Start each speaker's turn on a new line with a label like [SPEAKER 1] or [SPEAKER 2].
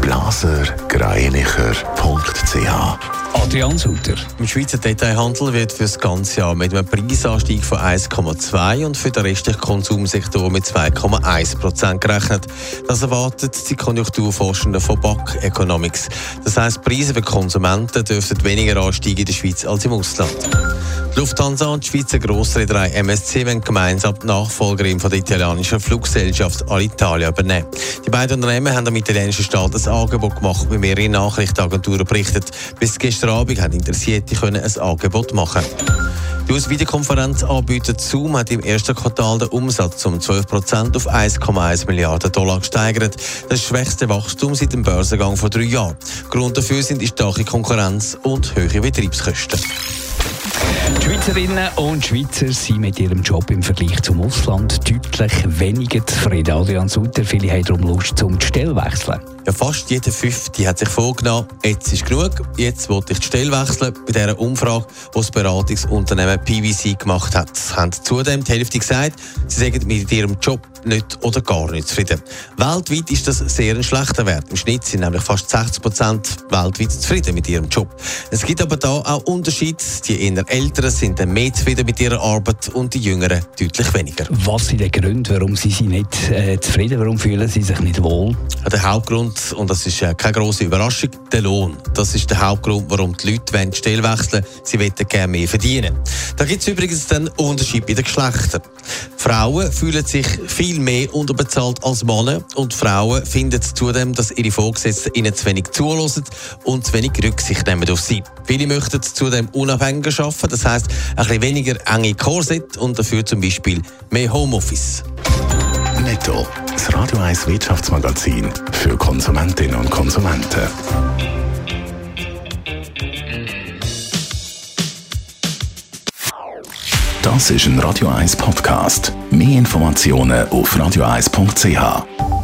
[SPEAKER 1] blasergreinicher.ch
[SPEAKER 2] Adrian Sutter.
[SPEAKER 3] Im Schweizer Detailhandel wird für das ganze Jahr mit einem Preisanstieg von 1,2 und für den restlichen Konsumsektor mit 2,1 Prozent gerechnet. Das erwartet die Konjunkturforschenden von BAC Economics. Das heisst, Preise für Konsumenten dürften weniger ansteigen in der Schweiz als im Ausland. Lufthansa und die Schweizer Grossreederei MSC wollen gemeinsam die Nachfolgerin von der italienischen Fluggesellschaft Alitalia übernehmen. Die beiden Unternehmen haben dem italienischen Staat ein Angebot gemacht, wie mehrere Nachrichtenagenturen berichtet. Bis gestern Abend haben Interessierte können ein Angebot machen. Die US-Videokonferenzanbieter Zoom hat im ersten Quartal den Umsatz um 12 Prozent auf 1,1 Milliarden Dollar gesteigert. Das schwächste Wachstum seit dem Börsengang vor drei Jahren. Grund dafür sind die starke Konkurrenz und höhere Betriebskosten.
[SPEAKER 2] Die Schweizerinnen und Schweizer sind mit ihrem Job im Vergleich zum Ausland deutlich weniger zufrieden. Adrian Sutter, viele haben darum Lust zum Stelle wechseln.
[SPEAKER 3] Ja, fast jeder Fünfte hat sich vorgenommen, jetzt ist genug, jetzt wollte ich die Stelle wechseln. Bei dieser Umfrage, die das Beratungsunternehmen PwC gemacht hat, haben zudem die Hälfte gesagt, sie sagen mit ihrem Job nicht oder gar nicht zufrieden. Weltweit ist das sehr ein schlechter Wert. Im Schnitt sind nämlich fast 60 Prozent weltweit zufrieden mit ihrem Job. Es gibt aber da auch Unterschiede. Die eher Älteren sind dann mehr zufrieden mit ihrer Arbeit und die Jüngeren deutlich weniger.
[SPEAKER 2] Was sind die Gründe, warum sie sich nicht äh, zufrieden Warum fühlen sie sich nicht wohl?
[SPEAKER 3] Der Hauptgrund, und das ist äh, keine große Überraschung, der Lohn. Das ist der Hauptgrund, warum die Leute wollen Stelle wechseln Sie wollen gerne mehr verdienen. Da gibt es übrigens dann Unterschied bei den Geschlechtern. Frauen fühlen sich viel mehr unterbezahlt als Männer und Frauen finden zudem, dass ihre Vorgesetzten ihnen zu wenig zulassen und zu wenig Rücksicht nehmen auf sie. Viele möchten zudem unabhängiger arbeiten, das heisst ein bisschen weniger enge Korsett und dafür zum Beispiel mehr Homeoffice.
[SPEAKER 1] Netto. Das Radio 1 Wirtschaftsmagazin für Konsumentinnen und Konsumenten. Das ist ein Radio 1 Podcast. Mehr Informationen auf radio1.ch.